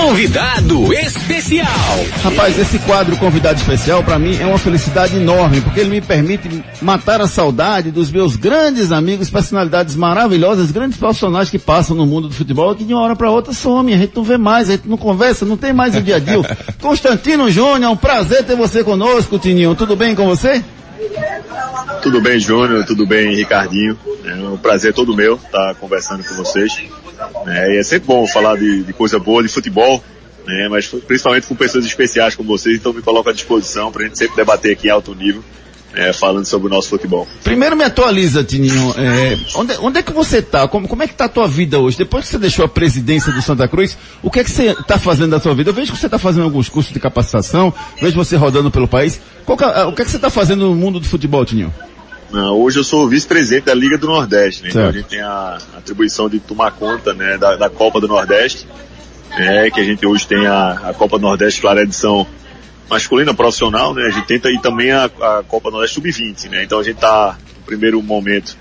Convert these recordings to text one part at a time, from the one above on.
Convidado especial. Rapaz, esse quadro convidado especial para mim é uma felicidade enorme, porque ele me permite matar a saudade dos meus grandes amigos, personalidades maravilhosas, grandes profissionais que passam no mundo do futebol que de uma hora para outra somem, a gente não vê mais, a gente não conversa, não tem mais o dia a dia. Constantino Júnior, é um prazer ter você conosco, Tininho. Tudo bem com você? Tudo bem, Júnior, tudo bem, Ricardinho. É um prazer todo meu estar conversando com vocês. É, e é sempre bom falar de, de coisa boa, de futebol, né, mas principalmente com pessoas especiais como vocês, então me coloco à disposição para a gente sempre debater aqui em alto nível. É, falando sobre o nosso futebol. Primeiro me atualiza, Tininho. É, onde, onde, é que você está? Como, como, é que está a tua vida hoje? Depois que você deixou a presidência do Santa Cruz, o que é que você está fazendo da sua vida? Eu vejo que você está fazendo alguns cursos de capacitação, vejo você rodando pelo país. É, o que é que você está fazendo no mundo do futebol, Tininho? Hoje eu sou vice-presidente da Liga do Nordeste, né? Então a gente tem a atribuição de tomar conta né, da, da Copa do Nordeste, né, que a gente hoje tem a, a Copa do Nordeste, claro, a edição masculina profissional, né? A gente tenta e também a, a Copa do Nordeste Sub-20, né? Então a gente está, no primeiro momento,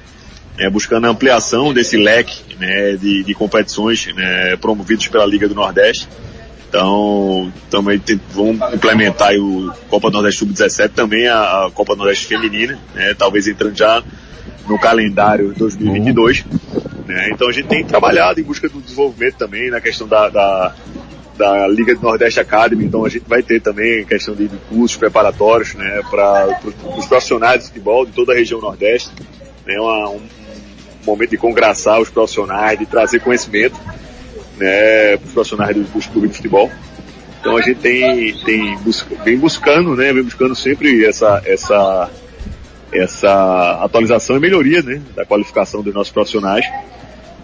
né, buscando a ampliação desse leque né, de, de competições né, promovidos pela Liga do Nordeste. Então, também vamos implementar o Copa do Nordeste Sub-17, também a, a, Copa do Nordeste Feminina, né, talvez entrando já no calendário 2022. Né, então a gente tem trabalhado em busca do desenvolvimento também na questão da, da, da Liga do Nordeste Academy, então a gente vai ter também questão de, de cursos preparatórios né, para os profissionais de futebol de toda a região Nordeste. Né, um momento de congraçar os profissionais, de trazer conhecimento né, para os profissionais dos, clubes de futebol. Então a gente tem, tem busca, vem buscando, né, vem buscando sempre essa, essa, essa atualização e melhoria, né, da qualificação dos nossos profissionais.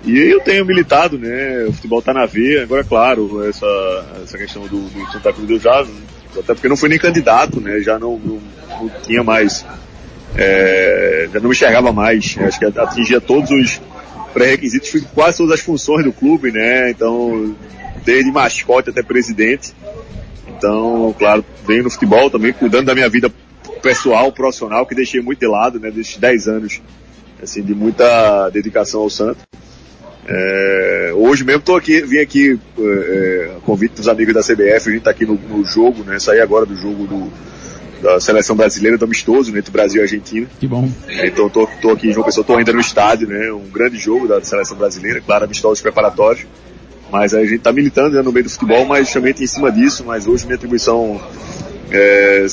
E eu tenho militado, né, o futebol está na veia, agora claro, essa, essa questão do, do Santa Cruz eu já, até porque não fui nem candidato, né, já não, não, não tinha mais, é, já não me enxergava mais, acho que atingia todos os, pré-requisitos de quase todas as funções do clube, né? Então, desde mascote até presidente. Então, claro, venho no futebol também, cuidando da minha vida pessoal, profissional, que deixei muito de lado, né? Desses 10 anos, assim, de muita dedicação ao Santo. É, hoje mesmo estou aqui, vim aqui, é, é, convite dos amigos da CBF, a gente está aqui no, no, jogo, né? Saí agora do jogo do, da seleção brasileira do amistoso né, entre Brasil e Argentina. Que bom. Então tô, tô aqui em João Pessoa, tô ainda no estádio, né? Um grande jogo da seleção brasileira, claro, amistosos preparatórios. Mas a gente está militando né, no meio do futebol, mas justamente em cima disso, mas hoje minha atribuição é,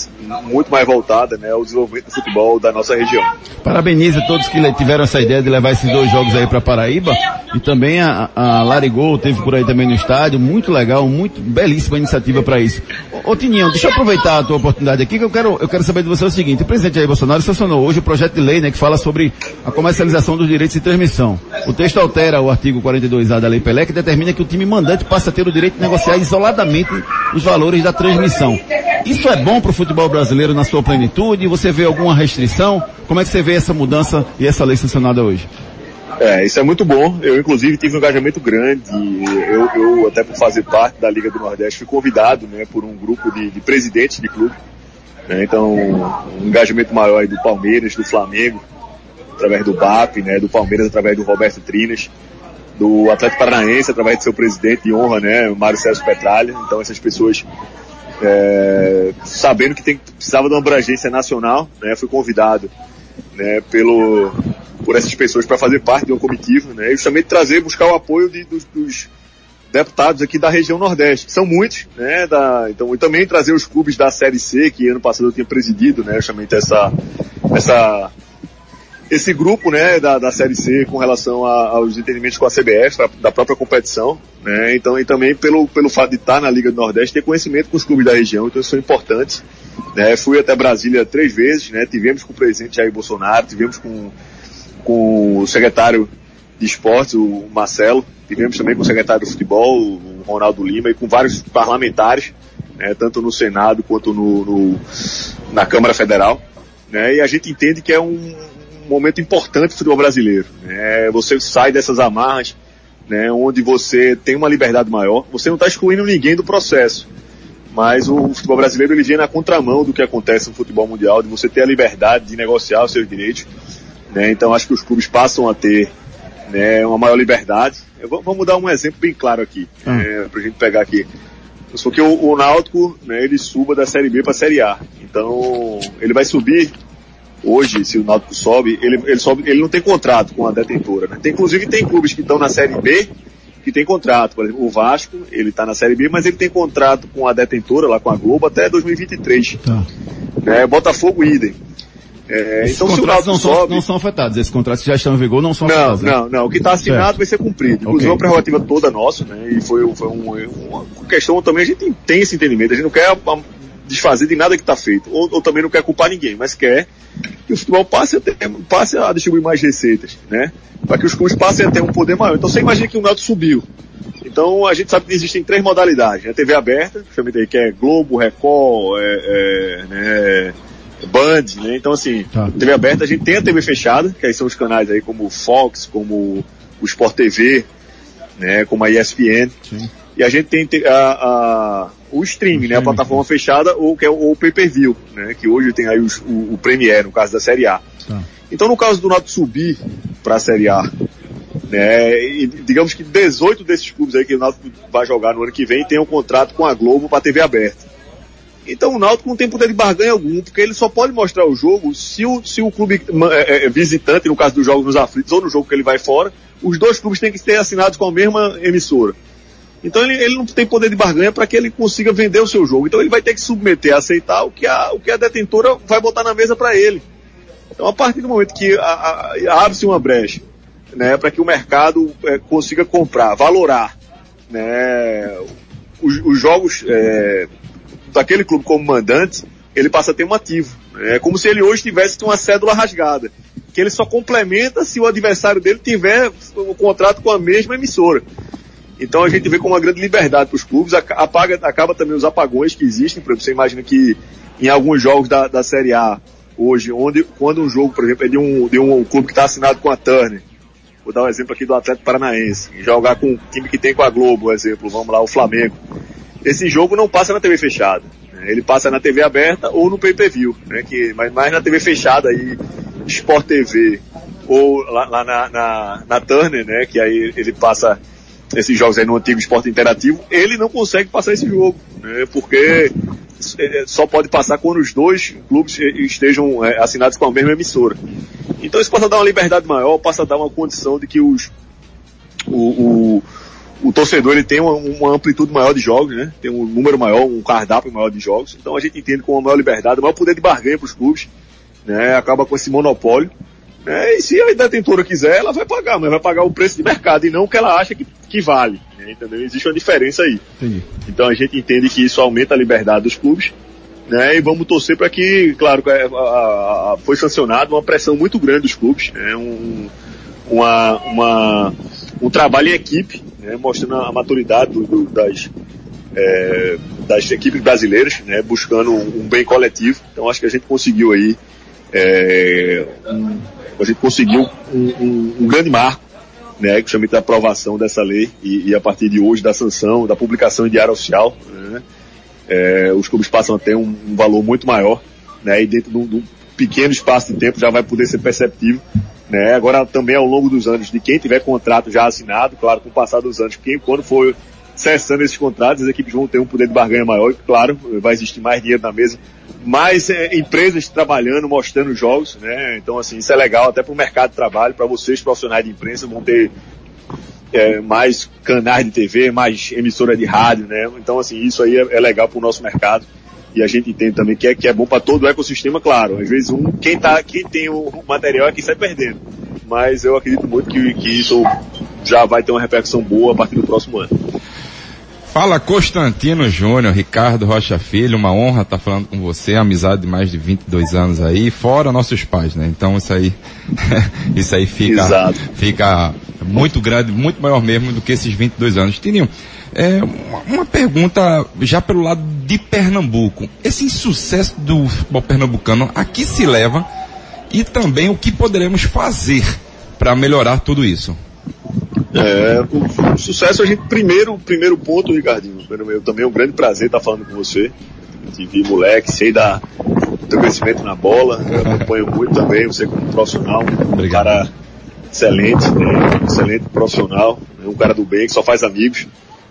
muito mais voltada né, ao desenvolvimento do futebol da nossa região. Parabenizo a todos que tiveram essa ideia de levar esses dois jogos aí para Paraíba e também a, a Larigol teve por aí também no estádio, muito legal, muito belíssima iniciativa para isso. Ô, ô Tininho, deixa eu aproveitar a tua oportunidade aqui que eu quero, eu quero saber de você o seguinte, o presidente Jair Bolsonaro sancionou hoje o projeto de lei né, que fala sobre a comercialização dos direitos de transmissão. O texto altera o artigo 42A da Lei Pelé que determina que o time mandante passa a ter o direito de negociar isoladamente os valores da transmissão. Isso é bom para o futebol brasileiro na sua plenitude? Você vê alguma restrição? Como é que você vê essa mudança e essa lei sancionada hoje? É, isso é muito bom. Eu, inclusive, tive um engajamento grande. Eu, eu até por fazer parte da Liga do Nordeste, fui convidado né, por um grupo de, de presidentes de clube. Né, então, um engajamento maior do Palmeiras, do Flamengo, através do BAP, né, do Palmeiras através do Roberto Trinas, do Atlético Paranaense através do seu presidente de honra, né, Mário Sérgio Petralha. Então, essas pessoas é, sabendo que tem, precisava de uma abrangência nacional, né, fui convidado né, pelo, por essas pessoas para fazer parte de uma comitiva, né, e justamente trazer, buscar o apoio de, dos, dos, deputados aqui da região Nordeste, que são muitos, né, da, então, e também trazer os clubes da Série C, que ano passado eu tinha presidido, né, justamente essa, essa esse grupo, né, da, da Série C com relação a, aos entendimentos com a CBF, da própria competição, né, então, e também pelo, pelo fato de estar na Liga do Nordeste, ter conhecimento com os clubes da região, então isso foi importante, né, fui até Brasília três vezes, né, tivemos com o presidente Jair Bolsonaro, tivemos com, com o secretário de esportes, o Marcelo, tivemos também com o secretário de futebol, o Ronaldo Lima, e com vários parlamentares, né, tanto no Senado quanto no, no na Câmara Federal, né, e a gente entende que é um momento importante do futebol brasileiro. Né? Você sai dessas amarras, né, onde você tem uma liberdade maior. Você não está excluindo ninguém do processo. Mas o futebol brasileiro ele vem na contramão do que acontece no futebol mundial, de você ter a liberdade de negociar os seus direitos. Né? Então acho que os clubes passam a ter né, uma maior liberdade. Eu vou, vamos dar um exemplo bem claro aqui, hum. é, para a gente pegar aqui. Porque o, o Náutico, né, ele suba da Série B para a Série A. Então, ele vai subir hoje, se o Náutico sobe, ele, ele sobe, ele não tem contrato com a detentora, né? Tem, inclusive tem clubes que estão na Série B que tem contrato. Por exemplo, o Vasco, ele está na Série B, mas ele tem contrato com a detentora, lá com a Globo, até 2023. Tá. É, Botafogo, idem. É, então, se o Náutico não, sobe... são, não são afetados. Esses contratos que já estão em vigor não são não, afetados. Né? Não, não. O que está assinado certo. vai ser cumprido. Inclusive, okay. é uma prerrogativa toda nossa, né? E foi, foi um, uma questão também, a gente tem esse entendimento. A gente não quer desfazer de nada que está feito. Ou, ou, também não quer culpar ninguém, mas quer que o futebol passe a, ter, passe a distribuir mais receitas, né? Para que os clubes passem a ter um poder maior. Então você imagina que o Náutico subiu. Então a gente sabe que existem três modalidades. A né? TV aberta, que é Globo, Record, é, é, né, Band, né? Então assim, tá. TV aberta, a gente tem a TV fechada, que aí são os canais aí como o Fox, como o Sport TV, né? Como a ESPN. Sim. E a gente tem a, a o streaming, né? A plataforma fechada ou que é o, o pay-per-view, né? Que hoje tem aí os, o, o Premiere, no caso da Série A. Tá. Então no caso do Náutico subir para a Série A, né? E, digamos que 18 desses clubes aí que o Náutico vai jogar no ano que vem tem um contrato com a Globo para TV aberta. Então o Náutico não tem poder de barganha algum, porque ele só pode mostrar o jogo se o, se o clube é, é, visitante, no caso dos jogos nos aflitos ou no jogo que ele vai fora, os dois clubes têm que ter assinados com a mesma emissora. Então ele, ele não tem poder de barganha para que ele consiga vender o seu jogo. Então ele vai ter que submeter, aceitar o que a, o que a detentora vai botar na mesa para ele. Então a partir do momento que abre-se uma brecha, né, para que o mercado é, consiga comprar, valorar, né, os, os jogos é, daquele clube como mandante, ele passa a ter um ativo. Né? É como se ele hoje tivesse uma cédula rasgada, que ele só complementa se o adversário dele tiver o contrato com a mesma emissora. Então a gente vê com uma grande liberdade para os clubes, apaga, acaba também os apagões que existem, por exemplo, você imagina que em alguns jogos da, da Série A hoje, onde, quando um jogo, por exemplo, é de um, de um clube que está assinado com a Turner, vou dar um exemplo aqui do Atlético Paranaense, jogar com o time que tem com a Globo, exemplo, vamos lá, o Flamengo. Esse jogo não passa na TV fechada. Né? Ele passa na TV aberta ou no pay-per-view, né? Que, mas mais na TV fechada aí, Sport TV, ou lá, lá na, na, na Turner, né? Que aí ele passa esses jogos aí no antigo esporte interativo, ele não consegue passar esse jogo, né, porque é, só pode passar quando os dois clubes estejam é, assinados com a mesma emissora. Então isso passa a dar uma liberdade maior, passa a dar uma condição de que os, o, o, o torcedor ele tem uma, uma, amplitude maior de jogos, né? Tem um número maior, um cardápio maior de jogos. Então a gente entende com uma maior liberdade, maior poder de barganha para os clubes, né? Acaba com esse monopólio. Né? E se a detentora quiser, ela vai pagar, mas vai pagar o preço de mercado e não o que ela acha que que vale. Né? Entendeu? Existe uma diferença aí. Entendi. Então a gente entende que isso aumenta a liberdade dos clubes. Né, e vamos torcer para que, claro, é, a, a, a, foi sancionado uma pressão muito grande dos clubes, né, um, uma, uma, um trabalho em equipe, né, mostrando a maturidade do, do, das, é, das equipes brasileiras, né, buscando um, um, bem coletivo. Então acho que a gente conseguiu aí, é, um, a gente conseguiu um, um grande marco né, justamente da aprovação dessa lei e, e, a partir de hoje da sanção, da publicação em diário oficial, né, é, os clubes passam a ter um, um valor muito maior, né, e dentro de um, de um, pequeno espaço de tempo já vai poder ser perceptível, né, agora também ao longo dos anos, de quem tiver contrato já assinado, claro, com o passar dos anos, quem, quando for cessando esses contratos, as equipes vão ter um poder de barganha maior e, claro, vai existir mais dinheiro na mesa, mais é, empresas trabalhando, mostrando jogos, né? Então, assim, isso é legal até para o mercado de trabalho, para vocês profissionais de imprensa vão ter é, mais canais de TV, mais emissora de rádio, né? Então, assim, isso aí é, é legal para o nosso mercado e a gente entende também que é, que é bom para todo o ecossistema, claro. Às vezes um, quem, tá, quem tem o material é quem sai perdendo. Mas eu acredito muito que, que isso já vai ter uma repercussão boa a partir do próximo ano. Fala Constantino Júnior, Ricardo Rocha Filho, uma honra estar falando com você, amizade de mais de 22 anos aí, fora nossos pais, né? Então isso aí, isso aí fica, fica muito grande, muito maior mesmo do que esses 22 anos. Tininho, é, uma pergunta já pelo lado de Pernambuco. Esse insucesso do futebol pernambucano, a que se leva e também o que poderemos fazer para melhorar tudo isso? É, o, o, sucesso a gente, primeiro, primeiro ponto, Ricardinho, eu também é um grande prazer estar falando com você. Te vi moleque, sei da, do teu crescimento na bola, eu acompanho muito também, você como profissional, um cara excelente, né, excelente profissional, né, um cara do bem que só faz amigos.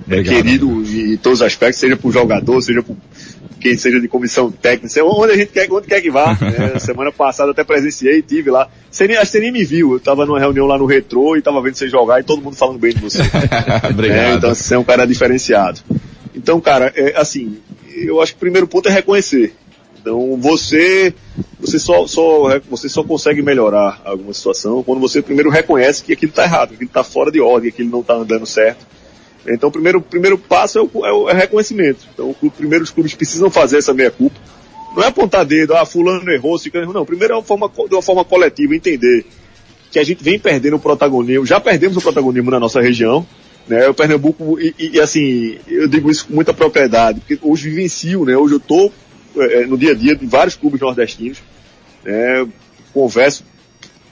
é querido em todos os aspectos, seja por jogador, seja por quem seja de comissão técnica, onde a gente quer, onde quer que vá. Né? Semana passada até presenciei, tive lá. Você nem, acho que você nem me viu. Eu tava numa reunião lá no Retrô e tava vendo você jogar e todo mundo falando bem de você. Obrigado. É, então você é um cara diferenciado. Então, cara, é, assim, eu acho que o primeiro ponto é reconhecer. Então você, você só, só, você só consegue melhorar alguma situação quando você primeiro reconhece que aquilo está errado, que aquilo está fora de ordem, que aquilo não está andando certo. Então o primeiro, primeiro passo é o, é o é reconhecimento. Então o clube, primeiro os clubes precisam fazer essa meia culpa. Não é apontar dedo, ah, fulano errou, ciclano não. Primeiro é uma forma, de uma forma coletiva, entender que a gente vem perdendo o protagonismo, já perdemos o protagonismo na nossa região, né? O Pernambuco, e, e, assim, eu digo isso com muita propriedade, porque hoje vivencio, né? Hoje eu estou é, no dia a dia de vários clubes nordestinos, né? Converso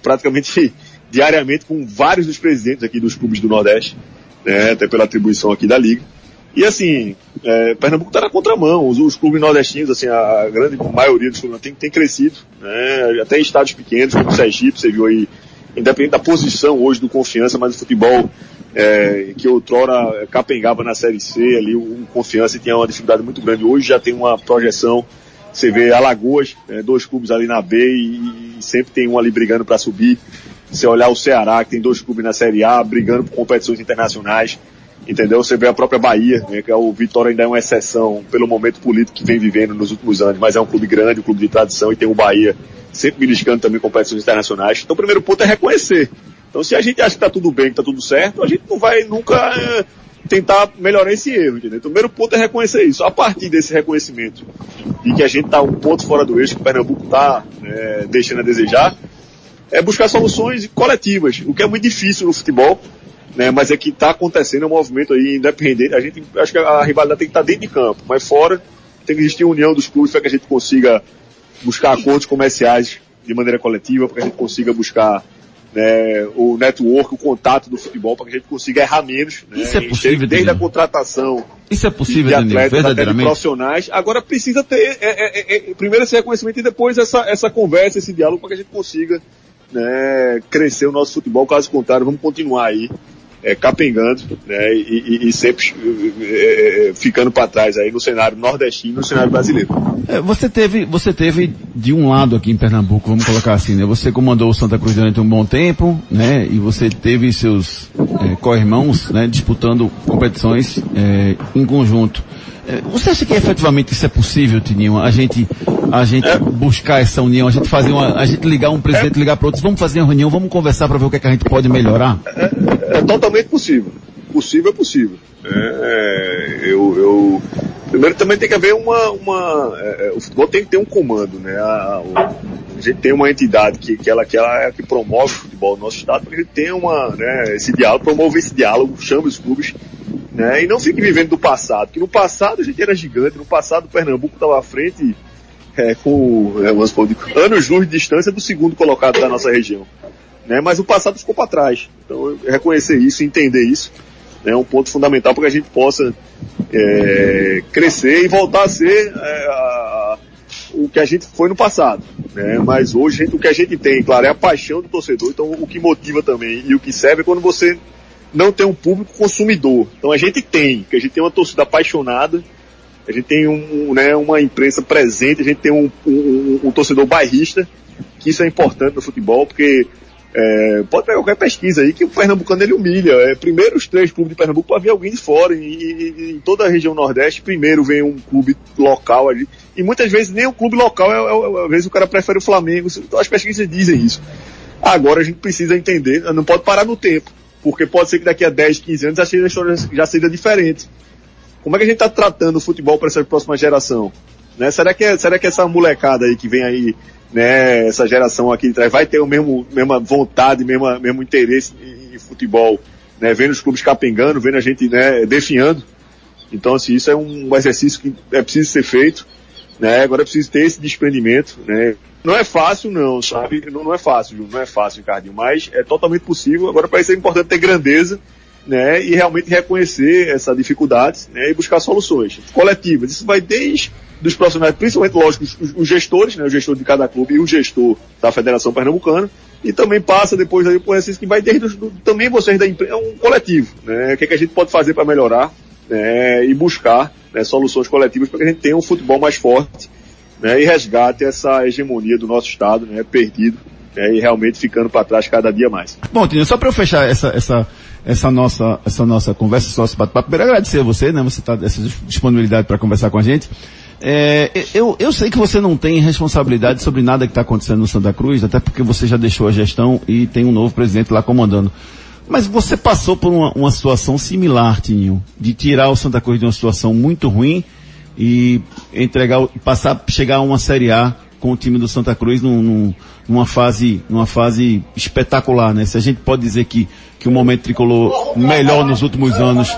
praticamente diariamente com vários dos presidentes aqui dos clubes do Nordeste, né? Até pela atribuição aqui da Liga. E assim, é, Pernambuco está na contramão, os, os, clubes nordestinos, assim, a grande maioria dos clubes tem, tem crescido, né? Até estados pequenos, como o Sergipe, você viu aí, independente da posição hoje do confiança, mas o futebol é, que outrora capengava na Série C, ali o, Confiança tinha uma dificuldade muito grande. Hoje já tem uma projeção, você vê Alagoas, né, dois clubes ali na B e, e sempre tem um ali brigando para subir. Você olhar o Ceará, que tem dois clubes na Série A, brigando por competições internacionais. Entendeu? Você vê a própria Bahia, né, que é o Vitória ainda é uma exceção pelo momento político que vem vivendo nos últimos anos, mas é um clube grande, um clube de tradição e tem o Bahia sempre beliscando também competições internacionais. Então o primeiro ponto é reconhecer então se a gente acha que está tudo bem, que está tudo certo, a gente não vai nunca é, tentar melhorar esse erro, entendeu? Então, o primeiro ponto é reconhecer isso. A partir desse reconhecimento de que a gente está um ponto fora do eixo, que o Pernambuco está é, deixando a desejar, é buscar soluções coletivas, o que é muito difícil no futebol, né? Mas é que está acontecendo um movimento aí independente. A gente acho que a rivalidade tem que estar tá dentro de campo, mas fora tem que existir união dos clubes para que a gente consiga buscar acordos comerciais de maneira coletiva, para que a gente consiga buscar né, o network, o contato do futebol para que a gente consiga errar menos. Né, Isso é possível, desde Danilo. a contratação. Isso é possível, de atletas, verdadeiramente. De profissionais. Agora precisa ter é, é, é, é, primeiro esse reconhecimento e depois essa, essa conversa, esse diálogo para que a gente consiga né, crescer o nosso futebol. Caso contrário, vamos continuar aí é, capengando né, e, e, e sempre é, ficando para trás aí no cenário nordestino no cenário brasileiro. É, você teve, você teve de um lado aqui em Pernambuco, vamos colocar assim, né? Você comandou o Santa Cruz durante um bom tempo, né? E você teve seus é, co-irmãos, né? Disputando competições é, em conjunto. É, você acha que efetivamente isso é possível, Tininho? A gente, a gente é. buscar essa união, a gente fazer uma, a gente ligar um presidente, é. ligar para outros, vamos fazer uma reunião, vamos conversar para ver o que, é que a gente pode melhorar? É, é totalmente possível. Possível é possível. É, eu, eu, primeiro também tem que haver uma, uma é, o futebol tem que ter um comando, né? A, a gente tem uma entidade que, que ela, que ela é que promove o futebol no nosso estado, para que a gente tenha uma, né, esse diálogo, promover esse diálogo, chama os clubes né? E não fique vivendo do passado, porque no passado a gente era gigante, no passado o Pernambuco estava à frente é, com é, anos luz de distância do segundo colocado da nossa região. Né? Mas o passado ficou para trás. Então reconhecer isso, entender isso, né, é um ponto fundamental para que a gente possa é, crescer e voltar a ser é, a, o que a gente foi no passado. Né? Mas hoje o que a gente tem, claro, é a paixão do torcedor, então o que motiva também e o que serve é quando você não tem um público consumidor. Então a gente tem, que a gente tem uma torcida apaixonada, a gente tem um, né, uma imprensa presente, a gente tem um, um, um torcedor bairrista, que isso é importante no futebol, porque é, pode pegar qualquer pesquisa aí que o pernambucano ele humilha. É, primeiro os três clubes de Pernambuco para vir alguém de fora. E, e, em toda a região Nordeste, primeiro vem um clube local ali. E muitas vezes nem o clube local, é, é, é às vezes o cara prefere o Flamengo. As pesquisas dizem isso. Agora a gente precisa entender, não pode parar no tempo. Porque pode ser que daqui a 10, 15 anos a história já seja diferente. Como é que a gente está tratando o futebol para essa próxima geração? Né? Será, que, será que essa molecada aí que vem aí, né, essa geração aqui de trás, vai ter o mesmo, mesma vontade, mesmo, mesmo interesse em, em futebol, né? Vendo os clubes capengando, vendo a gente, né, definhando. Então, assim, isso é um exercício que é preciso ser feito, né? Agora é preciso ter esse desprendimento, né? Não é fácil não, sabe? Não, não é fácil, não é fácil, Ricardinho, mas é totalmente possível. Agora para isso é importante ter grandeza, né? E realmente reconhecer essa dificuldade, né? E buscar soluções coletivas. Isso vai desde dos profissionais, principalmente, lógico, os, os, gestores, né? O gestor de cada clube e o gestor da Federação Pernambucana. E também passa depois aí por exercício que vai desde do, também vocês da empresa, é um coletivo, né? O que, é que a gente pode fazer para melhorar? né, e buscar né, soluções coletivas para que a gente tenha um futebol mais forte né, e resgate essa hegemonia do nosso Estado, né, perdido né, e realmente ficando para trás cada dia mais. Bom, Tino, só para eu fechar essa, essa, essa, nossa, essa nossa conversa, esse nosso bate-papo, primeiro agradecer a você, né, você tá essa disponibilidade para conversar com a gente. É, eu, eu sei que você não tem responsabilidade sobre nada que está acontecendo no Santa Cruz, até porque você já deixou a gestão e tem um novo presidente lá comandando. Mas você passou por uma, uma situação similar, Tininho, de tirar o Santa Cruz de uma situação muito ruim e entregar, passar, chegar a uma Série A com o time do Santa Cruz num, num, numa fase, numa fase espetacular, né? Se a gente pode dizer que, que o momento tricolor melhor nos últimos anos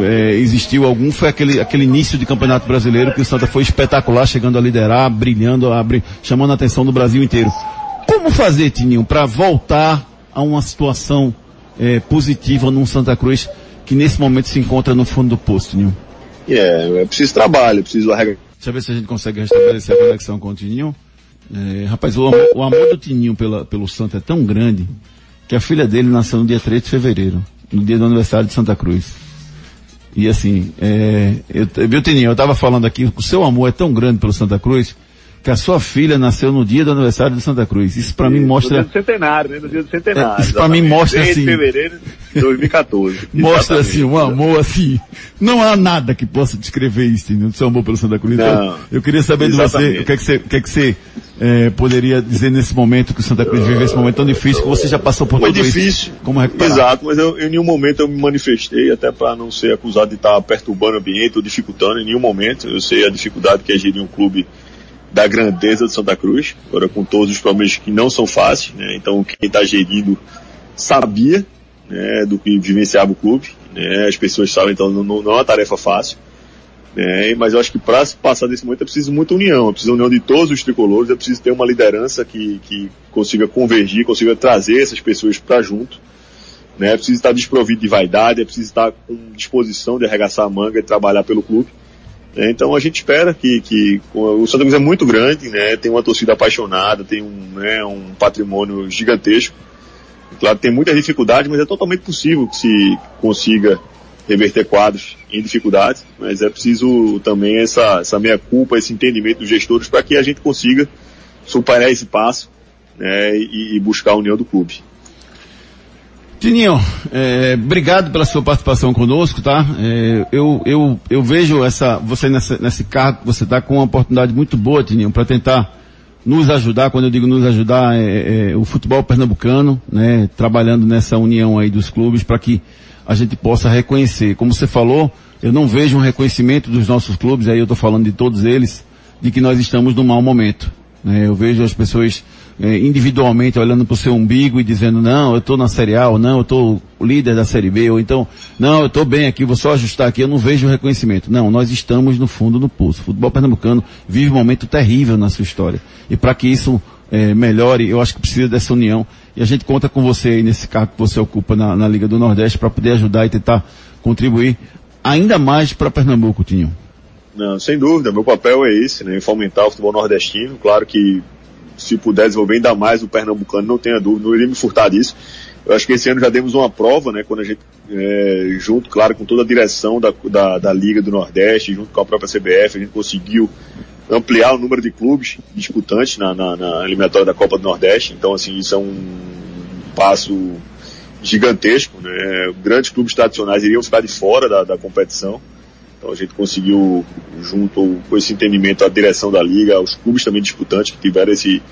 é, existiu algum, foi aquele, aquele início de campeonato brasileiro que o Santa foi espetacular, chegando a liderar, brilhando, abri, chamando a atenção do Brasil inteiro. Como fazer, Tininho, para voltar a uma situação é, positiva num Santa Cruz que nesse momento se encontra no fundo do poço, Tininho? É, é preciso trabalho, é preciso Deixa eu ver se a gente consegue restabelecer a conexão com o Tininho. É, rapaz, o amor, o amor do Tininho pela, pelo Santa é tão grande que a filha dele nasceu no dia 3 de fevereiro, no dia do aniversário de Santa Cruz. E assim, é, eu, viu, Tininho, eu estava falando aqui, o seu amor é tão grande pelo Santa Cruz, que a sua filha nasceu no dia do aniversário de Santa Cruz. Isso para mim mostra. No dia do centenário, né? No dia do centenário. É, isso para mim mostra assim. de fevereiro de 2014. mostra assim, um amor assim. Não há nada que possa descrever isso, entendeu? Seu amor pelo Santa Cruz. Então, não, então, eu queria saber exatamente. de você, o que é que você, o que é que você é, poderia dizer nesse momento que o Santa Cruz vive esse momento tão difícil que você já passou por Foi tudo difícil. Isso. Como recuperar? Exato, mas eu, em nenhum momento eu me manifestei, até para não ser acusado de estar perturbando o ambiente ou dificultando em nenhum momento. Eu sei a dificuldade que é gerir um clube da grandeza de Santa Cruz, agora com todos os problemas que não são fáceis, né? Então quem está gerindo sabia né, do que vivenciava o clube, né? As pessoas sabem, então não, não é uma tarefa fácil. Né? Mas eu acho que para passar desse momento é preciso muita união, é preciso união de todos os tricolores, é preciso ter uma liderança que, que consiga convergir, consiga trazer essas pessoas para junto. Né? É preciso estar desprovido de vaidade, é preciso estar com disposição de arregaçar a manga e trabalhar pelo clube. É, então a gente espera que, que o Santa Cruz é muito grande, né? Tem uma torcida apaixonada, tem um, né, um patrimônio gigantesco. Claro, tem muita dificuldade, mas é totalmente possível que se consiga reverter quadros em dificuldades, mas é preciso também essa, essa meia culpa, esse entendimento dos gestores para que a gente consiga superar esse passo né, e, e buscar a união do clube. Tininho, é, obrigado pela sua participação conosco, tá? É, eu, eu, eu vejo essa, você nessa, nesse cargo, você está com uma oportunidade muito boa, Tininho, para tentar nos ajudar, quando eu digo nos ajudar, é, é, o futebol pernambucano, né? Trabalhando nessa união aí dos clubes para que a gente possa reconhecer. Como você falou, eu não vejo um reconhecimento dos nossos clubes, aí eu estou falando de todos eles, de que nós estamos num mau momento. Né? Eu vejo as pessoas é, individualmente olhando para o seu umbigo e dizendo, não, eu estou na Série A, ou não, eu estou líder da Série B, ou então, não, eu estou bem aqui, vou só ajustar aqui, eu não vejo reconhecimento. Não, nós estamos no fundo do poço. O futebol pernambucano vive um momento terrível na sua história. E para que isso é, melhore, eu acho que precisa dessa união. E a gente conta com você aí nesse cargo que você ocupa na, na Liga do Nordeste para poder ajudar e tentar contribuir ainda mais para Pernambuco, Tinho. Não, sem dúvida, meu papel é esse, né, fomentar o futebol nordestino. Claro que se puder desenvolver ainda mais o pernambucano, não tenha dúvida, não iria me furtar disso. Eu acho que esse ano já demos uma prova, né, quando a gente, é, junto, claro, com toda a direção da, da, da, Liga do Nordeste, junto com a própria CBF, a gente conseguiu ampliar o número de clubes disputantes na, na, na eliminatória da Copa do Nordeste. Então, assim, isso é um passo gigantesco, né? Grandes clubes tradicionais iriam ficar de fora da, da competição. Então a gente conseguiu, junto com esse entendimento, a direção da liga, os clubes também disputantes que tiveram esse,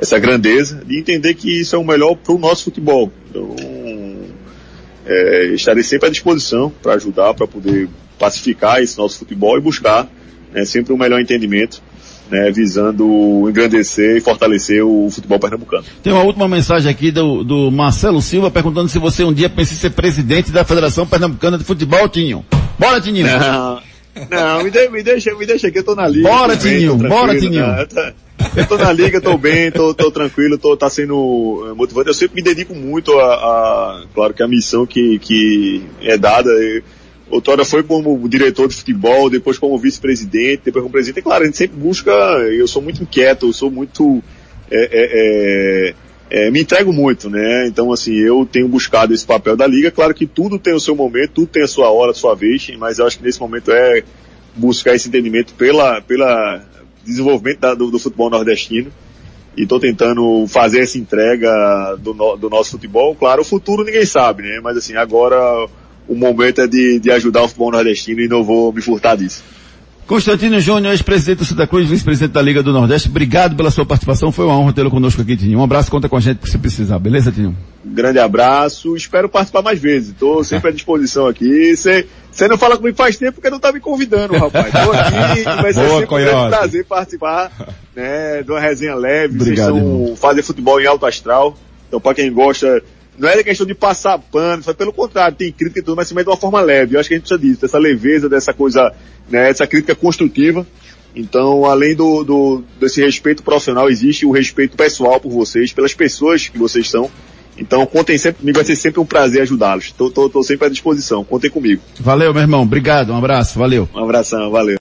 essa grandeza, de entender que isso é o melhor para o nosso futebol. Então, é, estarei sempre à disposição para ajudar, para poder pacificar esse nosso futebol e buscar né, sempre um melhor entendimento né, visando engrandecer e fortalecer o futebol pernambucano. Tem uma última mensagem aqui do, do Marcelo Silva perguntando se você um dia pensa em ser presidente da Federação Pernambucana de Futebol, Tinho. Bora, Tininho. Não, não me, de, me, deixa, me deixa aqui, eu tô na liga. Bora, Tininho, bora, Tininho. Né? Eu tô na liga, tô bem, tô, tô tranquilo, tô, tá sendo eh, motivante. Eu sempre me dedico muito a, a claro que a missão que, que é dada. Outrora foi como diretor de futebol, depois como vice-presidente, depois como presidente. E claro, a gente sempre busca, eu sou muito inquieto, eu sou muito, é, é, é, é, me entrego muito, né? Então, assim, eu tenho buscado esse papel da liga. Claro que tudo tem o seu momento, tudo tem a sua hora, a sua vez, mas eu acho que nesse momento é buscar esse entendimento pela, pela desenvolvimento da, do, do, futebol nordestino. E estou tentando fazer essa entrega do, no, do nosso futebol. Claro, o futuro ninguém sabe, né? Mas assim, agora o momento é de, de ajudar o futebol nordestino e não vou me furtar disso. Constantino Júnior, ex-presidente do Santa Cruz, vice-presidente da Liga do Nordeste, obrigado pela sua participação, foi uma honra tê-lo conosco aqui, Tinho. Um abraço, conta com a gente se precisar, beleza, Tinho? Grande abraço, espero participar mais vezes, estou sempre à disposição aqui. Você não fala comigo faz tempo porque não está me convidando, rapaz. Estou aqui e vai ser Boa, sempre um prazer participar né, de uma resenha leve, obrigado, vocês são fazer futebol em alto astral. Então, para quem gosta não é questão de passar pano, foi pelo contrário, tem crítica e tudo, mas de uma forma leve. Eu acho que a gente precisa disso, dessa leveza, dessa coisa, né, dessa crítica construtiva. Então, além do, do, desse respeito profissional, existe o respeito pessoal por vocês, pelas pessoas que vocês são. Então, contem sempre comigo, vai ser sempre um prazer ajudá-los. Estou sempre à disposição, contem comigo. Valeu, meu irmão. Obrigado, um abraço, valeu. Um abração, valeu.